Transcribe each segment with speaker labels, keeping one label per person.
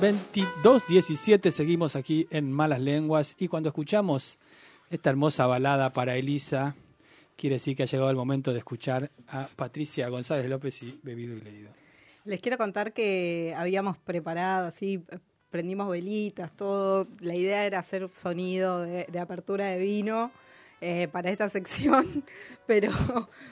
Speaker 1: 22.17 seguimos aquí en Malas Lenguas y cuando escuchamos esta hermosa balada para Elisa, quiere decir que ha llegado el momento de escuchar a Patricia González López y Bebido y Leído.
Speaker 2: Les quiero contar que habíamos preparado, así, prendimos velitas, todo. La idea era hacer sonido de, de apertura de vino eh, para esta sección, pero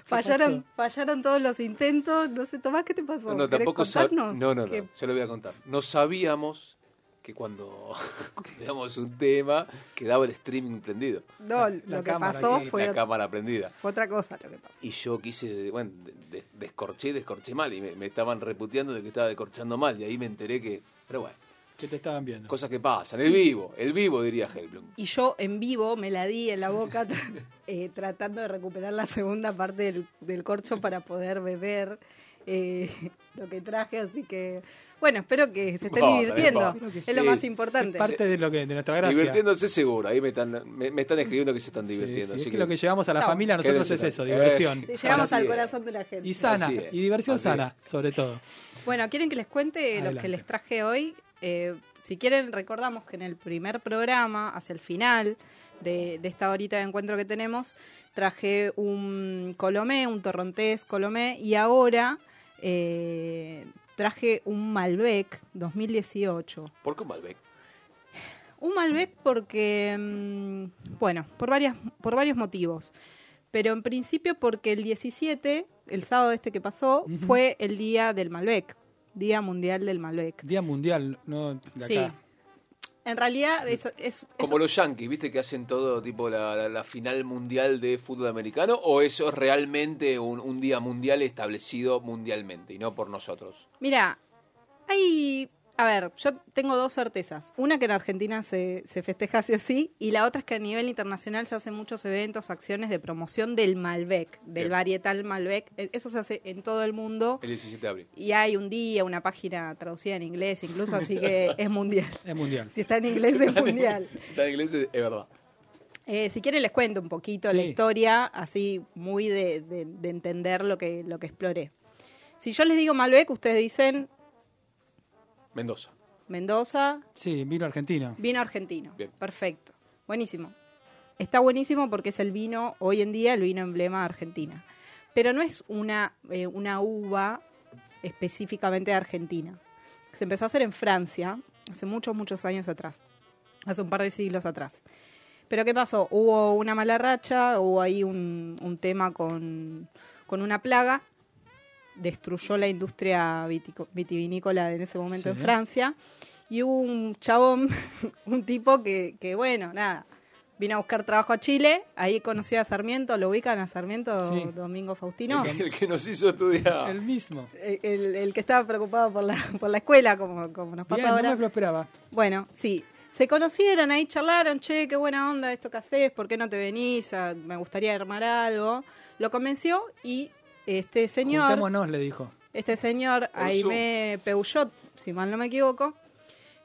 Speaker 2: fallaron, fallaron todos los intentos. No sé, Tomás, ¿qué te pasó?
Speaker 3: No, no,
Speaker 2: ¿Querés
Speaker 3: tampoco sab-
Speaker 2: contarnos?
Speaker 3: No, no, no, yo lo voy a contar. No sabíamos que cuando teníamos un tema quedaba el streaming prendido,
Speaker 2: No,
Speaker 1: La- la
Speaker 2: lo que pasó
Speaker 1: aquí,
Speaker 2: fue,
Speaker 3: la cámara prendida.
Speaker 2: fue otra cosa lo que pasó.
Speaker 3: Y yo quise, bueno, de- de- descorché, descorché mal y me, me estaban reputeando de que estaba descorchando mal y ahí me enteré que, pero bueno,
Speaker 1: ¿Qué te estaban viendo?
Speaker 3: cosas que pasan, el vivo, el vivo diría Hellblum.
Speaker 2: Y yo en vivo me la di en la boca eh, tratando de recuperar la segunda parte del, del corcho para poder beber eh, lo que traje, así que bueno, espero que se estén
Speaker 3: No,
Speaker 2: divirtiendo,
Speaker 1: que
Speaker 2: es lo
Speaker 3: sí.
Speaker 2: más importante.
Speaker 1: Es parte de lo que de nuestra gracia.
Speaker 3: Divirtiéndose seguro, ahí me están, me, me están escribiendo que se están divirtiendo.
Speaker 1: sí,
Speaker 3: así
Speaker 1: es que lo que llevamos a la
Speaker 2: No,
Speaker 1: familia nosotros es eso, diversión.
Speaker 3: Es-
Speaker 2: Llegamos
Speaker 3: Así
Speaker 2: al
Speaker 3: es.
Speaker 2: corazón de la gente.
Speaker 1: Y sana, y diversión
Speaker 3: así
Speaker 1: sana, sobre todo.
Speaker 2: Bueno, ¿quieren que les cuente lo
Speaker 1: Adelante.
Speaker 2: que les traje hoy? Eh, si quieren, recordamos que en el primer programa, hacia el final de, de esta horita de encuentro que tenemos, traje un colomé, un torrontés colomé, y ahora eh, traje un Malbec 2018.
Speaker 3: ¿Por qué un Malbec?
Speaker 2: Un Malbec porque, mm, bueno, por, varias, por varios motivos. Pero en principio porque el 17, el sábado este que pasó, fue el día del Malbec, Día Mundial del Malbec.
Speaker 1: Día mundial, no de
Speaker 2: Sí.
Speaker 1: acá.
Speaker 2: En realidad es, es- es-
Speaker 3: Como los Yankees, ¿viste? Que hacen todo tipo la, la- la final mundial de fútbol americano. ¿O eso es realmente un, un día mundial establecido mundialmente y no por nosotros?
Speaker 2: Mira, hay... A ver, yo tengo dos certezas. Una que en Argentina se, se festeja así o sí, y la otra es que a nivel internacional se hacen muchos eventos, acciones de promoción del Malbec, del
Speaker 3: Bien.
Speaker 2: varietal Malbec. E- Eso se hace en todo el mundo.
Speaker 3: El 17 de abril.
Speaker 2: Y hay un día, una página traducida en inglés incluso, así que es mundial.
Speaker 1: Es mundial.
Speaker 2: Si está en inglés es mundial.
Speaker 3: Si está en inglés, es verdad.
Speaker 2: Eh, si quieren les cuento un poquito la historia, así muy de, de- de entender lo que, lo que exploré. Si yo les digo Malbec, ustedes dicen
Speaker 3: Mendoza.
Speaker 2: Mendoza,
Speaker 1: Sí, vino argentino.
Speaker 2: vino argentino.
Speaker 3: Bien.
Speaker 2: Perfecto. Buenísimo. Está buenísimo porque es el vino, hoy en día, el vino emblema de Argentina. Pero no es una, eh, una uva específicamente de Argentina. Se empezó a hacer en Francia hace muchos, muchos años atrás. Hace un par de siglos atrás. Pero ¿qué pasó? Hubo una mala racha, hubo ahí un, un tema con, con una plaga, destruyó la industria vitico- vitivinícola en ese momento
Speaker 1: Sí.
Speaker 2: en Francia, y hubo un chabón, un tipo que, que, bueno, nada, vino a buscar trabajo a Chile, ahí conoció a Sarmiento, lo ubican a Sarmiento,
Speaker 1: Sí.
Speaker 2: Domingo Faustino,
Speaker 3: El que nos hizo estudiar.
Speaker 1: El mismo.
Speaker 2: el, el- el que estaba preocupado por la, por la escuela, como, como nos pasa
Speaker 1: Bien, no
Speaker 2: ahora.
Speaker 1: me lo esperaba.
Speaker 2: Bueno, sí. Se conocieron, ahí charlaron, che, qué buena onda esto que haces, ¿por qué no te venís? Ah, Me gustaría armar algo. Lo convenció y este señor,
Speaker 1: Juntémonos, le dijo.
Speaker 2: este señor Aimé Peugeot, si mal no me equivoco,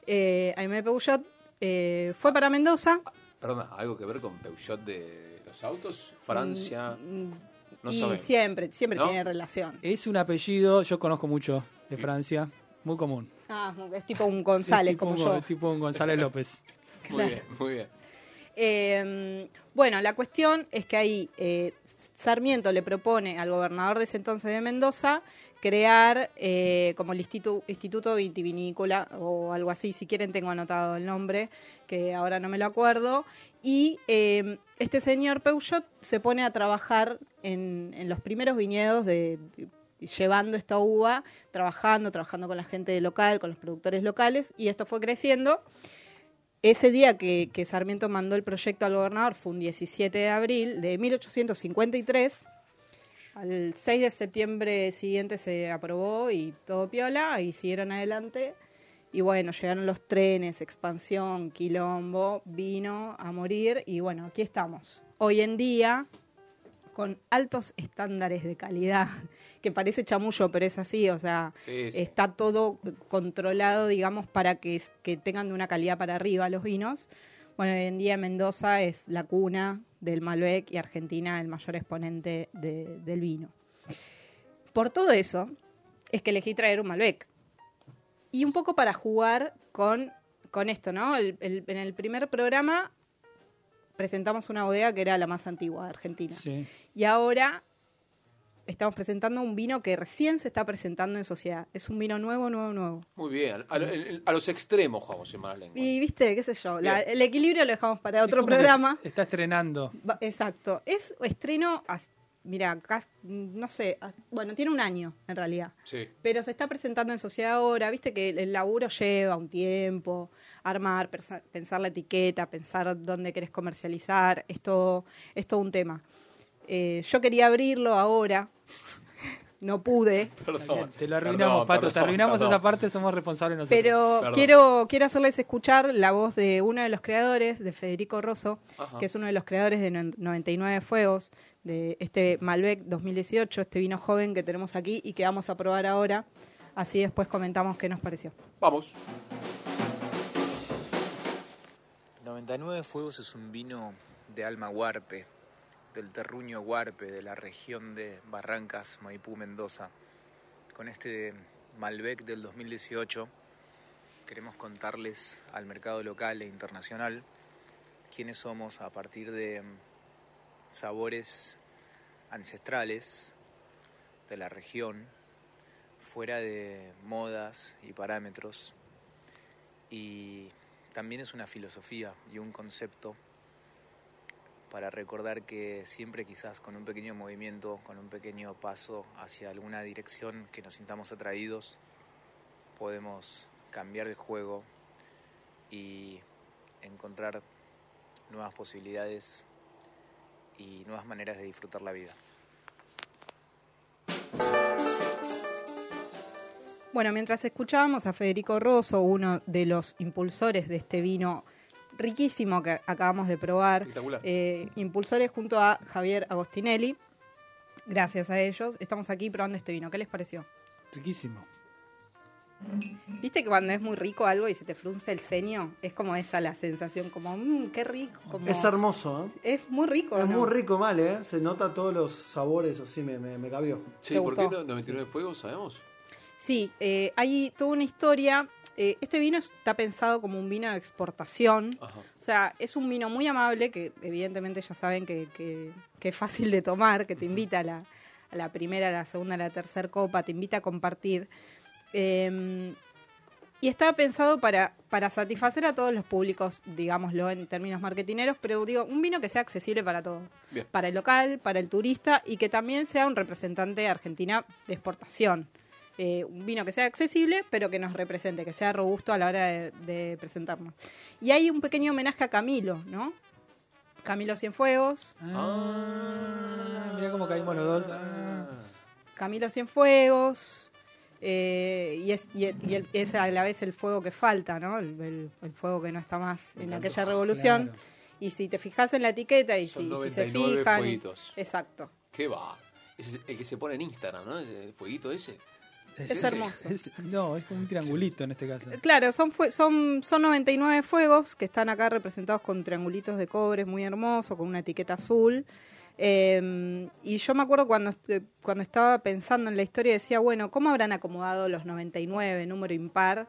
Speaker 2: eh, Aimé Peugeot eh, fue para Mendoza.
Speaker 3: Perdona, ¿algo que ver con Peugeot de los autos? Francia.
Speaker 2: Mm,
Speaker 3: No
Speaker 2: y
Speaker 3: sabemos.
Speaker 2: siempre, siempre
Speaker 3: ¿No?
Speaker 2: tiene relación.
Speaker 1: Es un apellido, yo conozco mucho de Francia, muy común.
Speaker 2: Ah, es tipo un González,
Speaker 1: Es tipo
Speaker 2: como
Speaker 1: un,
Speaker 2: yo.
Speaker 1: es tipo un González López.
Speaker 3: Muy bien, muy bien.
Speaker 2: Eh, bueno, la cuestión es que ahí eh, Sarmiento le propone al gobernador de ese entonces de Mendoza crear eh, como el institu- Instituto Vitivinícola o algo así, si quieren tengo anotado el nombre, que ahora no me lo acuerdo, y eh, este señor Peugeot se pone a trabajar en, los primeros viñedos de- llevando esta uva, trabajando, trabajando con la gente local, con los productores locales, y esto fue creciendo. Ese día que, que Sarmiento mandó el proyecto al gobernador fue un 17 de abril de 1853. Al 6 de septiembre siguiente se aprobó y todo piola y siguieron adelante. Y bueno, llegaron los trenes, expansión, quilombo, vino a morir y bueno, aquí estamos. Hoy en día, con altos estándares de calidad, que parece chamullo, pero es así, o sea,
Speaker 3: Sí, sí.
Speaker 2: está todo controlado, digamos, para que, que tengan de una calidad para arriba los vinos. Bueno, hoy en día Mendoza es la cuna del Malbec y Argentina el mayor exponente de- del vino. Por todo eso, es que elegí traer un Malbec. Y un poco para jugar con, con esto, ¿no? El- el- en el primer programa presentamos una bodega que era la más antigua de Argentina.
Speaker 1: Sí.
Speaker 2: Y ahora estamos presentando un vino que recién se está presentando en sociedad. Es un vino nuevo, nuevo, nuevo.
Speaker 3: Muy bien. A, lo- a los extremos jugamos en mala lengua.
Speaker 2: Y viste, qué sé yo, la- el equilibrio lo dejamos para otro programa.
Speaker 1: Está estrenando.
Speaker 2: Exacto. Es estreno, mira, acá, no sé, bueno, tiene un año en realidad.
Speaker 3: Sí.
Speaker 2: Pero se está presentando en sociedad ahora, viste que el laburo lleva un tiempo, armar, pensar la etiqueta, pensar dónde querés comercializar, es todo, es todo un tema. Eh, yo quería abrirlo ahora, no pude,
Speaker 3: Perdón.
Speaker 1: Te lo arruinamos,
Speaker 3: Perdón,
Speaker 1: Pato. te arruinamos
Speaker 3: perdón.
Speaker 1: esa parte, somos responsables nosotros.
Speaker 2: pero quiero, quiero hacerles escuchar la voz de uno de los creadores, de Federico Rosso,
Speaker 3: Ajá.
Speaker 2: que es uno de los creadores de No- 99 Fuegos, de este Malbec 2018, este vino joven que tenemos aquí y que vamos a probar ahora. Así después comentamos qué nos pareció.
Speaker 3: Vamos.
Speaker 4: 99 Fuegos es un vino de alma huarpe, del terruño huarpe, de la región de Barrancas, Maipú, Mendoza. Con este Malbec del 2018 queremos contarles al mercado local e internacional quiénes somos a partir de mm, sabores ancestrales de la región, fuera de modas y parámetros y también es una filosofía y un concepto para recordar que siempre quizás con un pequeño movimiento, con un pequeño paso hacia alguna dirección que nos sintamos atraídos, podemos cambiar el juego y encontrar nuevas posibilidades y nuevas maneras de disfrutar la vida.
Speaker 2: Bueno, mientras escuchábamos a Federico Rosso, uno de los impulsores de este vino riquísimo que acabamos de probar,
Speaker 3: Espectacular.
Speaker 2: eh, impulsores junto a Javier Agostinelli, gracias a ellos, estamos aquí probando este vino. ¿Qué les pareció?
Speaker 1: Riquísimo.
Speaker 2: ¿Viste que cuando es muy rico algo y se te frunce el ceño? Es como esa la sensación, como, mmm, qué rico. Como...
Speaker 5: Es hermoso, ¿eh?
Speaker 2: Es muy rico.
Speaker 5: Es
Speaker 2: ¿no?
Speaker 5: muy rico mal, ¿eh? Se nota todos los sabores, así me, me, me cabió.
Speaker 3: Sí,
Speaker 2: ¿te
Speaker 3: ¿por qué
Speaker 2: gustó?
Speaker 3: no? 99 fuegos, sabemos?
Speaker 2: Sí, eh, hay toda una historia. Eh, este vino está pensado como un vino de exportación.
Speaker 3: Ajá.
Speaker 2: O sea, es un vino muy amable que evidentemente ya saben que, que- que es fácil de tomar, que te invita a la, a la primera, a la segunda, a la tercera copa, te invita a compartir. Eh, y estaba pensado para, para satisfacer a todos los públicos, digámoslo en términos marketineros, pero digo, un vino que sea accesible para todos.
Speaker 3: Bien.
Speaker 2: Para el local, para el turista y que también sea un representante de Argentina de exportación. Eh, un vino que sea accesible, pero que nos represente, que sea robusto a la hora de, de presentarnos. Y hay un pequeño homenaje a Camilo, ¿no? Camilo Cienfuegos,
Speaker 1: Ah, mira cómo caímos los dos. Ah.
Speaker 2: Camilo Cienfuegos, eh, y, es, y, el- y el- es a la vez el fuego que falta, ¿no? El, el- el fuego que no está más en aquella revolución.
Speaker 1: Claro.
Speaker 2: Y si te fijas en la etiqueta y
Speaker 3: Son
Speaker 2: si, si se
Speaker 3: 99
Speaker 2: fijan...
Speaker 3: fueguitos.
Speaker 2: Exacto.
Speaker 3: ¿Qué va? Ese es el que se pone en Instagram, ¿no? El fueguito ese.
Speaker 2: Es hermoso.
Speaker 1: Es- no, es como un triangulito en este caso.
Speaker 2: Claro, son, son, son 99 fuegos que están acá representados con triangulitos de cobre, muy hermoso, con una etiqueta azul. Eh, y yo me acuerdo cuando, est- cuando estaba pensando en la historia, decía, bueno, ¿cómo habrán acomodado los 99, número impar?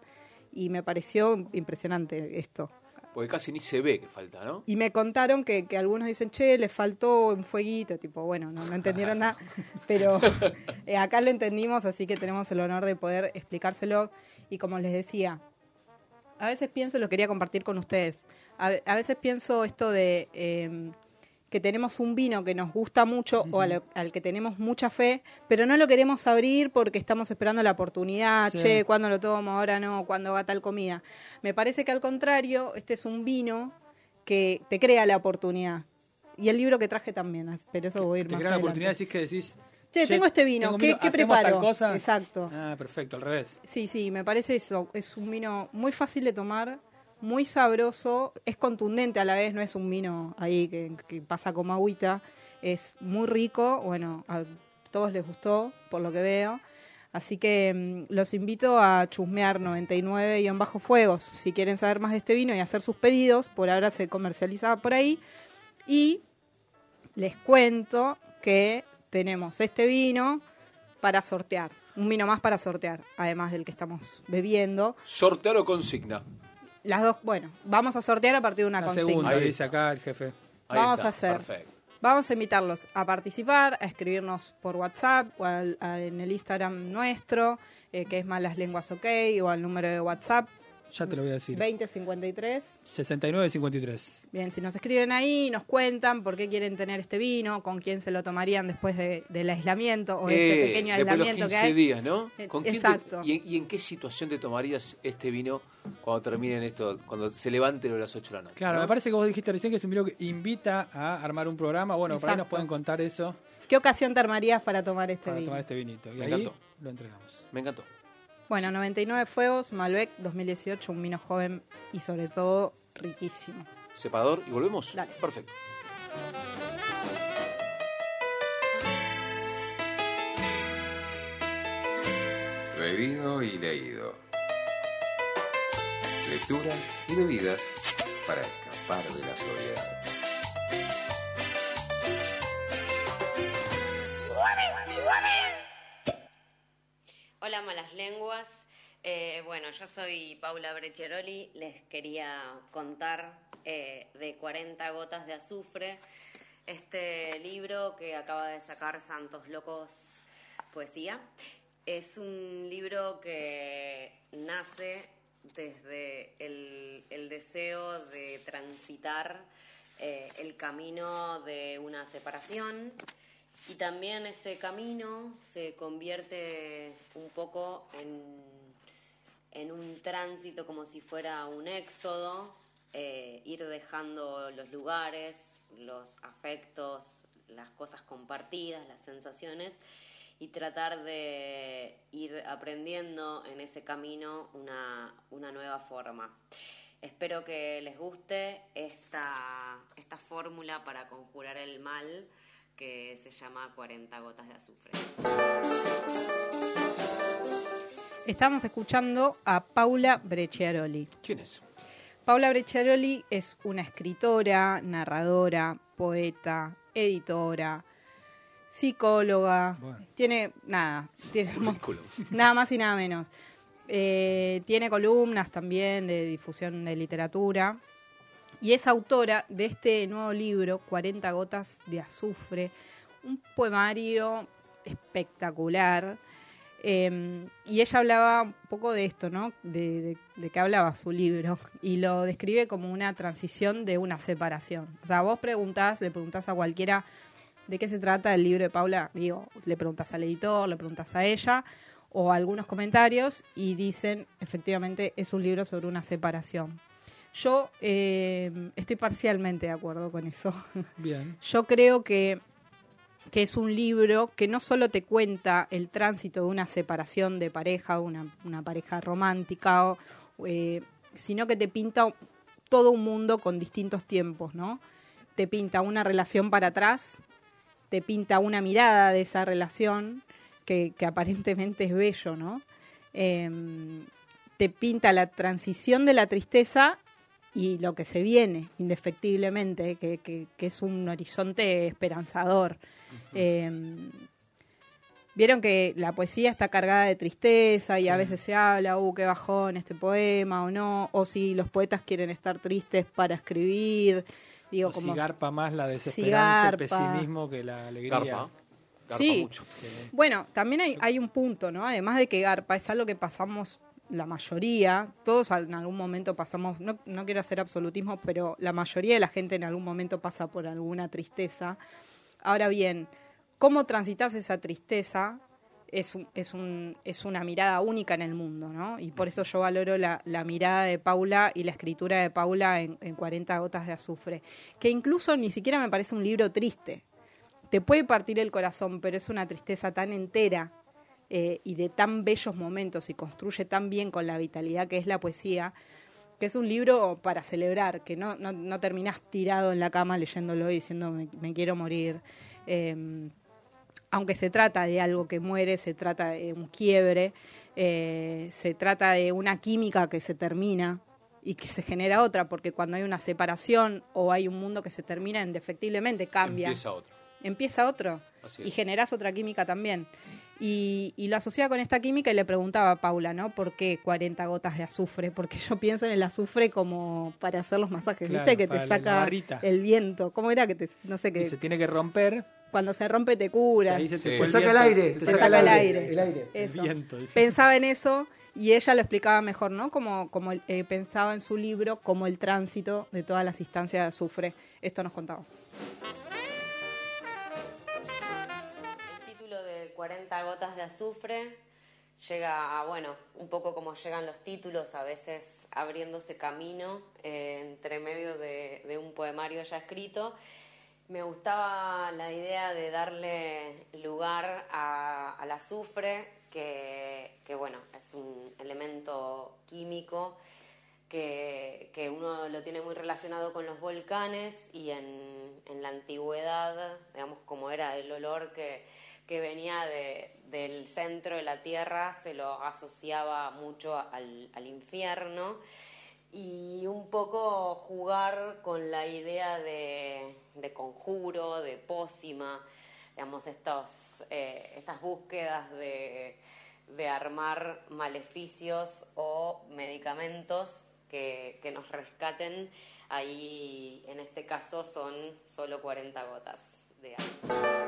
Speaker 2: Y me pareció impresionante esto.
Speaker 3: Porque casi ni se ve que falta, ¿no?
Speaker 2: Y me contaron que, que algunos dicen, che, le faltó un fueguito, tipo, bueno, no, no entendieron nada, pero eh, acá lo entendimos, así que tenemos el honor de poder explicárselo. Y como les decía, a veces pienso, lo quería compartir con ustedes, a, ve- a veces pienso esto de eh, que tenemos un vino que nos gusta mucho o al, al que tenemos mucha fe, pero no lo queremos abrir porque estamos esperando la oportunidad,
Speaker 1: Sí.
Speaker 2: che, cuando lo tomo, ahora no, cuando va tal comida. Me parece que al contrario, este es un vino que te crea la oportunidad. Y el libro que traje también, pero eso voy a ir
Speaker 1: Te
Speaker 2: más
Speaker 1: crea la
Speaker 2: adelante.
Speaker 1: oportunidad, decís que decís,
Speaker 2: Che, tengo este vino,
Speaker 1: tengo
Speaker 2: ¿qué, qué
Speaker 1: ¿hacemos
Speaker 2: preparo?
Speaker 1: tal cosa?
Speaker 2: Exacto.
Speaker 1: Ah, perfecto, al revés.
Speaker 2: Sí, sí, me parece eso. Es un vino muy fácil de tomar, muy sabroso, es contundente a la vez, no es un vino ahí que, pasa como agüita. Es muy rico, bueno, a todos les gustó, por lo que veo. Así que mm, los invito a chusmear 99 y en bajo fuegos. Si quieren saber más de este vino y hacer sus pedidos, por ahora se comercializa por ahí. Y les cuento que tenemos este vino para sortear. Un vino más para sortear, además del que estamos bebiendo.
Speaker 3: Sortear o consigna.
Speaker 2: Las dos, bueno, vamos a sortear a partir de una
Speaker 1: La
Speaker 2: consigna.
Speaker 1: segunda,
Speaker 3: Ahí
Speaker 1: dice acá el jefe.
Speaker 3: Ahí
Speaker 2: Vamos
Speaker 3: está,
Speaker 2: a hacer.
Speaker 3: Perfecto.
Speaker 2: Vamos a invitarlos a participar, a escribirnos por WhatsApp o al- a- en el Instagram nuestro, eh, que es Malas Lenguas OK, o al número de WhatsApp
Speaker 1: Ya te lo voy a decir.
Speaker 2: 2053.
Speaker 1: 69-53.
Speaker 2: Bien, si nos escriben ahí, nos cuentan por qué quieren tener este vino, con quién se lo tomarían después de- del aislamiento o de este
Speaker 3: Eh,
Speaker 2: pequeño
Speaker 3: los
Speaker 2: aislamiento
Speaker 3: 15
Speaker 2: que hay.
Speaker 3: días, ¿no?
Speaker 2: Eh,
Speaker 3: ¿Con quién te-
Speaker 2: exacto.
Speaker 3: y, en- y en qué situación te tomarías este vino cuando terminen esto, cuando se levante lo de las 8 de la noche?
Speaker 1: Claro,
Speaker 3: ¿no?
Speaker 1: me parece que vos dijiste recién que es un vino que invita a armar un programa. Bueno, por ahí nos
Speaker 2: Exacto.
Speaker 1: pueden contar eso
Speaker 2: ¿Qué ocasión te armarías para tomar este
Speaker 1: para
Speaker 2: vino?
Speaker 1: tomar este vinito. Y
Speaker 3: Me
Speaker 1: ahí
Speaker 3: encantó.
Speaker 1: lo entregamos.
Speaker 3: Me encantó.
Speaker 2: Bueno, 99 Fuegos, Malbec 2018, un vino joven y sobre todo riquísimo.
Speaker 3: Sepador y volvemos.
Speaker 2: Dale.
Speaker 3: Perfecto.
Speaker 6: Bebido y leído. Lecturas y bebidas para escapar de la soledad.
Speaker 7: Hola, malas lenguas. Eh, bueno, yo soy Paula Brecheroli. Les quería contar eh, de 40 gotas de azufre, este libro que acaba de sacar Santos Locos Poesía. Es un libro que nace desde el, deseo de transitar eh, el camino de una separación y también ese camino se convierte un poco en, en un tránsito como si fuera un éxodo, eh, ir dejando los lugares, los afectos, las cosas compartidas, las sensaciones y tratar de ir aprendiendo en ese camino una, una nueva forma. Espero que les guste esta, esta fórmula para conjurar el mal que se llama 40 gotas de azufre.
Speaker 2: Estamos escuchando a Paula Brecciaroli.
Speaker 3: ¿Quién es?
Speaker 2: Paula Brecciaroli es una escritora, narradora, poeta, editora, psicóloga.
Speaker 1: Bueno.
Speaker 2: Tiene nada, tiene nada más y nada menos. Eh, tiene columnas también de difusión de literatura y es autora de este nuevo libro, 40 gotas de azufre, un poemario espectacular. Eh, y ella hablaba un poco de esto, ¿no? De, de, de qué hablaba su libro. Y lo describe como una transición de una separación. O sea, vos preguntás, le preguntás a cualquiera de qué se trata el libro de Paula. Digo, le preguntas al editor, le preguntas a ella, o algunos comentarios, y dicen, efectivamente, es un libro sobre una separación. Yo eh, estoy parcialmente de acuerdo con eso.
Speaker 1: Bien.
Speaker 2: Yo creo que, que es un libro que no solo te cuenta el tránsito de una separación de pareja, una, una pareja romántica, o, eh, sino que te pinta todo un mundo con distintos tiempos, ¿no? Te pinta una relación para atrás, te pinta una mirada de esa relación que, que aparentemente es bello, ¿no? Em, te pinta la transición de la tristeza y lo que se viene, indefectiblemente, que, que- que es un horizonte esperanzador. Eh, Vieron que la poesía está cargada de tristeza y a veces se habla, uh, qué bajón este poema o no, o si los poetas quieren estar tristes para escribir. Digo,
Speaker 1: O
Speaker 2: como,
Speaker 1: si garpa más la desesperanza, el
Speaker 2: garpa.
Speaker 1: pesimismo que la alegría.
Speaker 3: Garpa. Garpa
Speaker 2: Sí.
Speaker 3: mucho.
Speaker 2: Bueno, también hay, hay un punto, ¿no? Además de que Garpa es algo que pasamos la mayoría, todos en algún momento pasamos, no, no quiero hacer absolutismo, pero la mayoría de la gente en algún momento pasa por alguna tristeza. Ahora bien, cómo transitas esa tristeza es, es, un, es una mirada única en el mundo, ¿no? Y por eso yo valoro la, la mirada de Paula y la escritura de Paula en, en 40 gotas de azufre, que incluso ni siquiera me parece un libro triste. te puede partir el corazón, pero es una tristeza tan entera eh, y de tan bellos momentos y construye tan bien con la vitalidad que es la poesía, que es un libro para celebrar, que no, no, no terminás tirado en la cama leyéndolo y diciendo me, me quiero morir. Eh, aunque se trata de algo que muere, se trata de un quiebre, eh, se trata de una química que se termina y que se genera otra, porque cuando hay una separación o hay un mundo que se termina, indefectiblemente cambia.
Speaker 3: Empieza otro.
Speaker 2: Empieza otro y generas otra química también. Y, y lo asociaba con esta química y le preguntaba a Paula, ¿no? ¿Por qué 40 gotas de azufre? Porque yo pienso en el azufre como para hacer los masajes,
Speaker 1: Claro,
Speaker 2: ¿viste? Que te saca el viento. ¿Cómo era que te, no sé
Speaker 1: Y
Speaker 2: qué,
Speaker 1: se tiene que romper.
Speaker 2: cuando se rompe te cura?
Speaker 1: ahí se te
Speaker 3: Sí.
Speaker 5: Te saca el aire.
Speaker 2: Te saca el aire.
Speaker 5: El aire.
Speaker 1: El viento.
Speaker 2: Pensaba en eso y ella lo explicaba mejor, ¿no? Como, como eh, pensaba en su libro, como el tránsito de todas las instancias de azufre. Esto nos contaba.
Speaker 7: 40 gotas de azufre llega a, bueno, un poco como llegan los títulos, a veces abriéndose camino eh, entre medio de, de un poemario ya escrito. Me gustaba la idea de darle lugar al azufre, que, que, bueno, es un elemento químico que, que uno lo tiene muy relacionado con los volcanes y en, en la antigüedad, digamos, como era el olor que, que venía de- del centro de la tierra, se lo asociaba mucho al, infierno y un poco jugar con la idea de, conjuro, de pócima, digamos, estos, eh, estas búsquedas de, armar maleficios o medicamentos que nos rescaten. Ahí, en este caso, son solo 40 gotas de agua.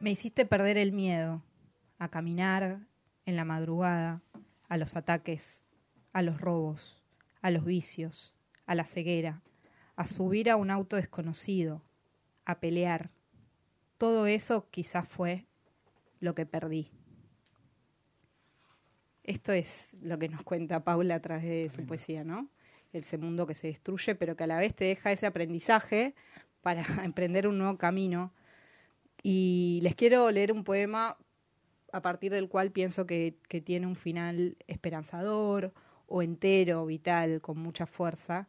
Speaker 2: Me hiciste perder el miedo a caminar en la madrugada, a los ataques, a los robos, a los vicios, a la ceguera, a subir a un auto desconocido, a pelear. Todo eso quizás fue lo que perdí. Esto es lo que nos cuenta Paula a través de su poesía, ¿no? Ese mundo que se destruye, pero que a la vez te deja ese aprendizaje para emprender un nuevo camino. Y les quiero leer un poema a partir del cual pienso que, que tiene un final esperanzador o entero, vital, con mucha fuerza,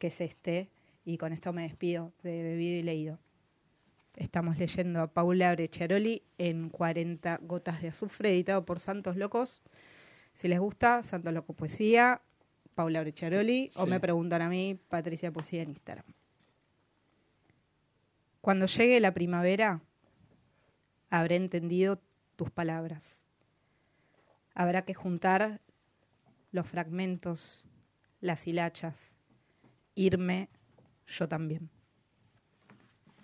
Speaker 2: que es este. Y con esto me despido de Bebido y Leído. Estamos leyendo a Paula Brecciaroli en 40 gotas de azufre, editado por Santos Locos. Si les gusta, Santos Loco Poesía, Paula Brecciaroli, o me preguntan a mí, Patricia Poesía en Instagram. Cuando llegue la primavera, habré entendido tus palabras. Habrá que juntar los fragmentos, las hilachas, irme yo también.